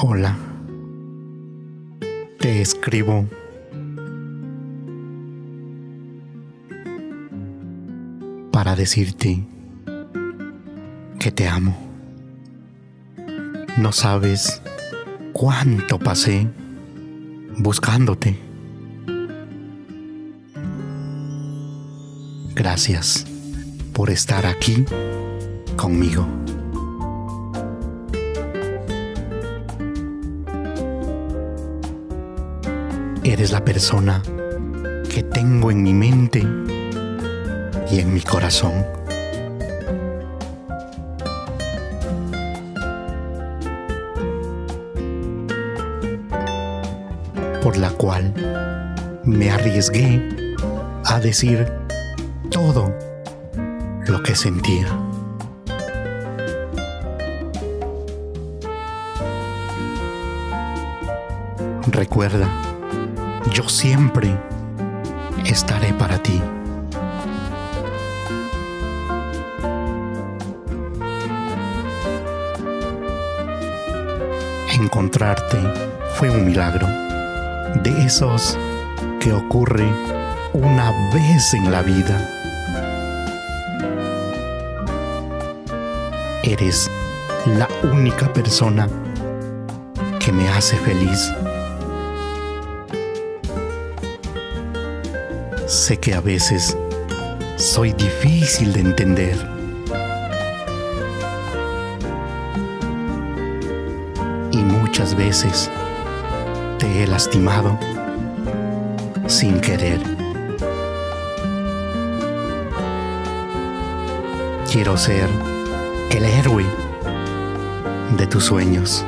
Hola, te escribo para decirte que te amo. No sabes cuánto pasé buscándote. Gracias por estar aquí conmigo. Eres la persona que tengo en mi mente y en mi corazón. Por la cual me arriesgué a decir todo lo que sentía. Recuerda, yo siempre estaré para ti. Encontrarte fue un milagro, de esos que ocurre una vez en la vida. Eres la única persona que me hace feliz. Sé que a veces soy difícil de entender. Y muchas veces te he lastimado sin querer. Quiero ser el héroe de tus sueños.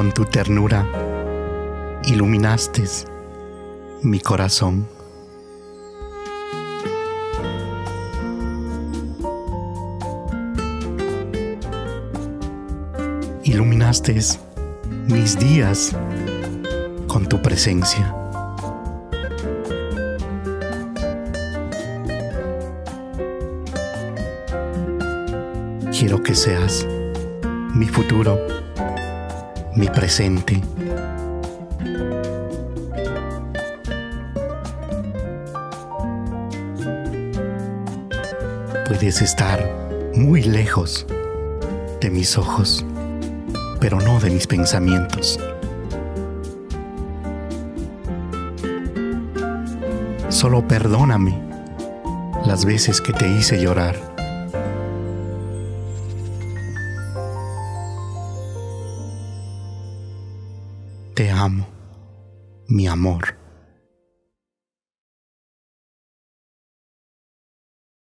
Con tu ternura iluminaste mi corazón. Iluminaste mis días con tu presencia. Quiero que seas mi futuro, mi presente. Puedes estar muy lejos de mis ojos, pero no de mis pensamientos. Solo perdóname las veces que te hice llorar. Te amo, mi amor.